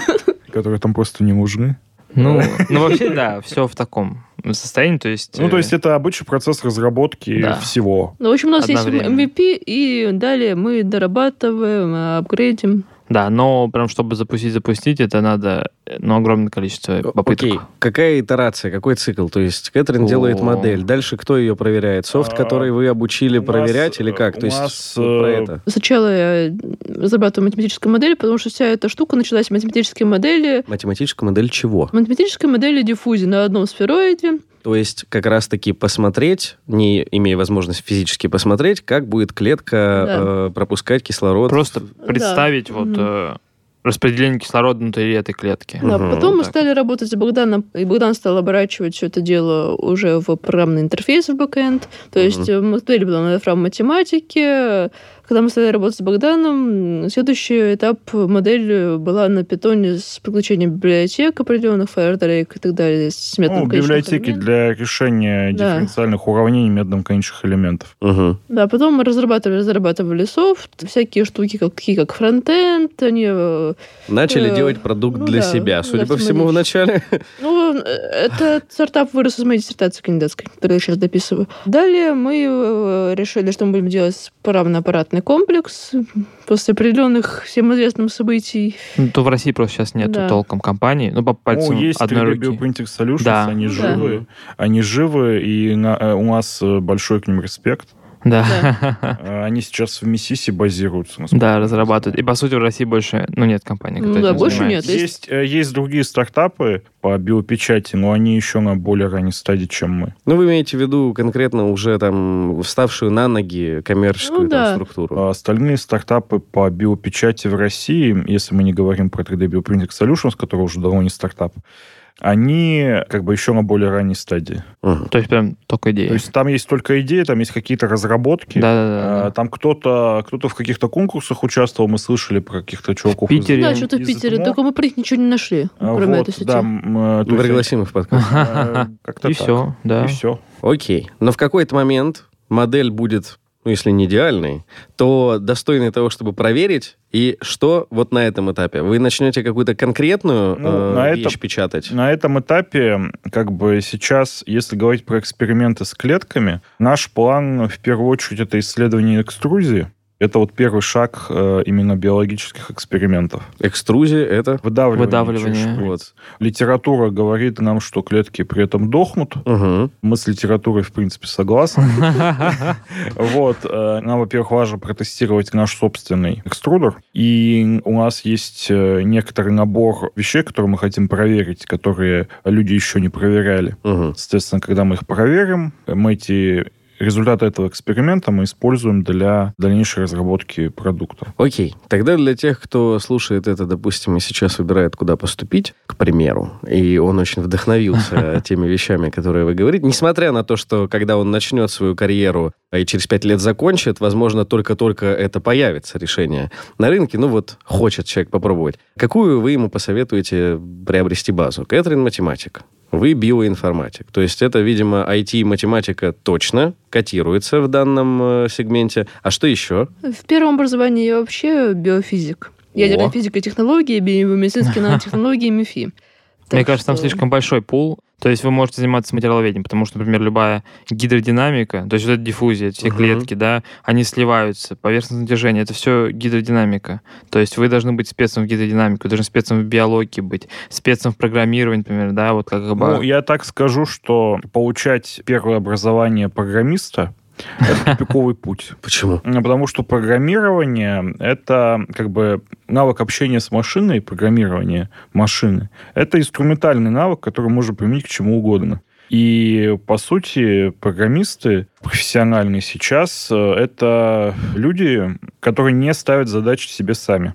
которые там просто не нужны. Ну, ну, вообще, да, все в таком состоянии, то есть... Ну, то э, есть это обычный процесс разработки Да. всего. Ну, в общем, у нас есть. MVP, и далее мы дорабатываем, апгрейдим. Да, но прям чтобы запустить, запустить, это надо, э, ну, огромное количество попыток. Окей, какая итерация, какой цикл? То есть Кэтрин О. делает модель, дальше кто ее проверяет? Софт, А, который вы обучили у нас, проверять или как? э, То у есть нас, вот про э, это. Сначала я разрабатываю математическую модель, потому что вся эта штука началась с математической модели. Математическая модель чего? Математической модели диффузии на одном сфероиде. То есть как раз-таки посмотреть, не имея возможности физически посмотреть, как будет клетка Да. э, пропускать кислород. Просто представить вот Мгм. э, распределение кислорода внутри этой клетки. Да, Мгм. потом мы Так. стали работать с Богданом, и Богдан стал оборачивать все это дело уже в программный интерфейс в бэкэнд. То есть э, модель была на фрам математике. Когда мы стали работать с Богданом, следующий этап модели была на питоне с подключением библиотек определенных, FireDrake и так далее, с методом Ну, библиотеки элементов. для решения Да. дифференциальных уравнений методом конечных элементов. Мгм. Да, потом мы разрабатывали, разрабатывали софт, всякие штуки, как, такие как фронтенд, они... э, Начали Э, делать продукт ну для да, себя. Судя да, по всему, в начале. Ну, э, это стартап вырос из моей диссертации кандидатской, которую я сейчас дописываю. Далее мы э, решили, что мы будем делать правно-аппаратный комплекс после определенных всем известных событий. Ну, то в России просто сейчас нет Да. толком компаний. Ну, по пальцам Ну, есть одной 3D руки. Bioprinting Solutions, Да. они Да. живы. Они живы, и на- э, у нас э, большой к ним респект. Да. Э, *laughs* Они сейчас в Миссиси базируются. Да, разрабатывают. И, по сути, в России больше, ну, нет компаний, Ну которые да, этим больше нет. Есть, э, есть другие стартапы по биопечати, но они еще на более ранней стадии, чем мы. Ну, вы имеете в виду конкретно уже там вставшую на ноги коммерческую Ну там да. структуру. А остальные стартапы по биопечати в России, если мы не говорим про 3D Bioprinting Solutions, который уже давно не стартап, они как бы еще на более ранней стадии. Мгм. То есть прям только То идея. есть там есть только идеи, там есть какие-то разработки. Да-да-да. А, Там кто-то кто в каких-то конкурсах участвовал, мы слышали про каких-то чуваков. из- Питере. Да, что-то в из Питере, МО. только мы про них ничего не нашли, А, кроме вот, этой сети. да, м, э, то Мы есть, пригласим их в подкаст. э, как-то И так. все, да. И все. Окей. Но в какой-то момент модель будет, ну, если не идеальной, то достойной того, чтобы проверить. И что вот на этом этапе? Вы начнете какую-то конкретную Ну, э, на вещь этом- печатать? На этом этапе, как бы сейчас, если говорить про эксперименты с клетками, наш план в первую очередь это исследование экструзии. Это вот первый шаг э, именно биологических экспериментов. Экструзия — это... Выдавливание. Выдавливание. Вот. Литература говорит нам, что клетки при этом дохнут. Мгм. Мы с литературой, в принципе, согласны. *laughs* Вот. э, Нам, во-первых, важно протестировать наш собственный экструдер. И у нас есть э, некоторый набор вещей, которые мы хотим проверить, которые люди еще не проверяли. Соответственно, когда мы их проверим, мы эти результаты этого эксперимента мы используем для дальнейшей разработки продукта. Окей. Тогда для тех, кто слушает это, допустим, и сейчас выбирает, куда поступить, к примеру, и он очень вдохновился *laughs* теми вещами, которые вы говорите, несмотря на то, что когда он начнет свою карьеру и через пять лет закончит, возможно, только-только это появится решение на рынке, ну вот хочет человек попробовать. Какую вы ему посоветуете приобрести базу? Кэтрин математик. Вы биоинформатик. То есть это, видимо, IT и математика точно котируется в данном э, сегменте. А что еще? В первом образовании я вообще биофизик. Ядерная О. физика и технологии, биомедицинские *laughs* нанотехнологии и МИФИ. Мне кажется, там слишком большой пул. То есть вы можете заниматься материаловедением, потому что, например, любая гидродинамика, то есть вот эта диффузия, все Мгм. клетки, да, они сливаются, поверхностное натяжение, это все гидродинамика. То есть вы должны быть спецом в гидродинамике, вы должны спецом в биологии быть, спецом в программировании, например, да, вот как бы... Ну, я так скажу, что получать первое образование программиста это тупиковый путь. Почему? Ну, Потому что программирование — это как бы навык общения с машиной, программирование машины. Это инструментальный навык, который можно применить к чему угодно. И, по сути, программисты профессиональные сейчас э, — это люди, которые не ставят задачи себе сами.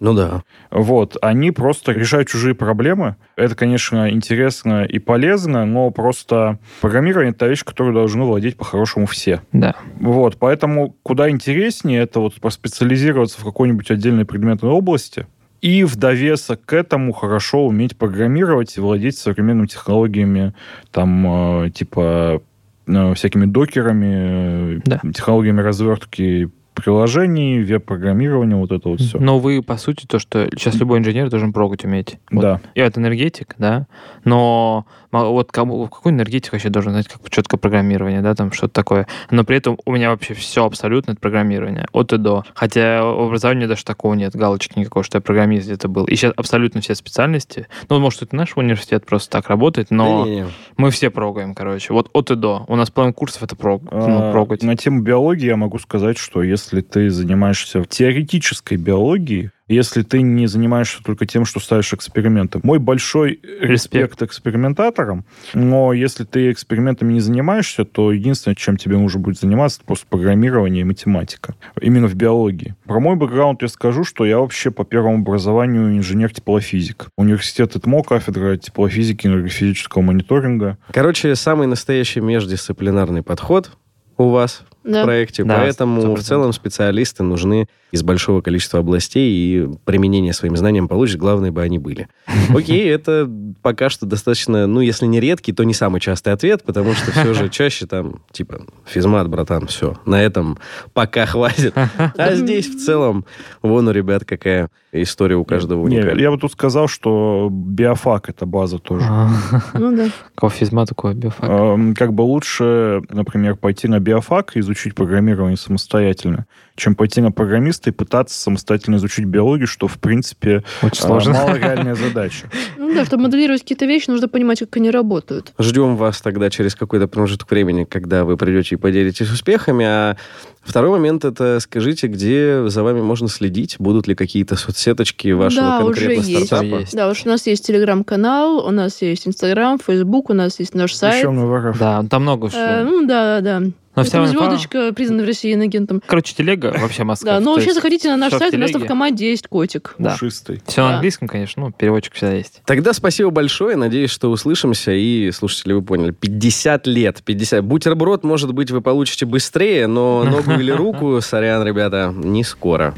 Ну да. Вот, они просто решают чужие проблемы. Это, конечно, интересно и полезно, но просто программирование — это вещь, которую должны владеть по-хорошему все. Да. Вот, поэтому куда интереснее это вот поспециализироваться в какой-нибудь отдельной предметной области и в довесок к этому хорошо уметь программировать и владеть современными технологиями, там, э, типа, э, всякими докерами, Да. технологиями развертки приложений, веб-программирования, вот это вот все. Но вы, по сути, то, что сейчас любой инженер должен прогать уметь. Вот. Да. Я вот энергетик, да, но вот кому, какой энергетик вообще должен знать как четкое программирование, да, там что-то такое. Но при этом у меня вообще все абсолютно это программирование, от и до. Хотя в образовании даже такого нет, галочки никакой, что я программист где-то был. И сейчас абсолютно все специальности, ну, может, это наш университет просто так работает, но Не-не-не. мы все прогаем, короче. Вот от и до. У нас половина курсов это прог, ну, А, прогать. На тему биологии я могу сказать, что если ты занимаешься теоретической биологией, если ты не занимаешься только тем, что ставишь эксперименты. Мой большой респект экспериментаторам, но если ты экспериментами не занимаешься, то единственное, чем тебе нужно будет заниматься, это просто программирование и математика. Именно в биологии. Про мой бэкграунд я скажу, что я вообще по первому образованию инженер-теплофизик. Университет ИТМО, кафедра теплофизики и энергофизического мониторинга. Короче, самый настоящий междисциплинарный подход у вас в Да. проекте, Да, поэтому в 100%. целом специалисты нужны из большого количества областей, и применение своим знаниям получишь, главное бы они были. *laughs* Окей, это пока что достаточно, ну, если не редкий, то не самый частый ответ, потому что все же чаще там, типа, физмат, братан, все, на этом пока хватит. *laughs* А здесь в целом, вон у ребят какая история у каждого Не, уникальная. я бы тут сказал, что биофак это база тоже. *laughs* Ну да. Какого физма такое биофак? Как бы лучше, например, пойти на биофак и изучить программирование самостоятельно, чем пойти на программиста и пытаться самостоятельно изучить биологию, что, в принципе, Очень э, сложно. малореальная *laughs* задача. Ну да, чтобы моделировать какие-то вещи, нужно понимать, как они работают. Ждем вас тогда через какой-то промежуток времени, когда вы придете и поделитесь успехами. А второй момент это скажите, где за вами можно следить, будут ли какие-то соцсеточки вашего Да, конкретно уже стартапа. Есть. Да, уж у нас есть телеграм-канал, у нас есть инстаграм, фейсбук, у нас есть наш сайт. Еще ВРФ. Да, там много Э, всего. ну да, да, да. Но вся Поэтому инфа- звездочка признана в России иноагентом. Короче, телега вообще Москва. Да, но вообще заходите на наш сайт, у нас там в команде есть котик. Да. Пушистый. Все на английском, конечно, ну, переводчик всегда есть. Тогда спасибо большое. Надеюсь, что услышимся. И, слушатели, вы поняли, 50 лет. 50. Бутерброд, может быть, вы получите быстрее, но ногу или *laughs* руку, сорян, ребята, не скоро.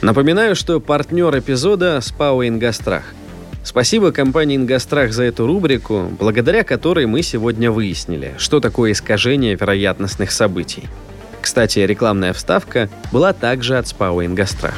Напоминаю, что партнер эпизода СПАО «Ингострах». Спасибо компании «Ингострах» за эту рубрику, благодаря которой мы сегодня выяснили, что такое искажение вероятностных событий. Кстати, рекламная вставка была также от СПАО «Ингострах».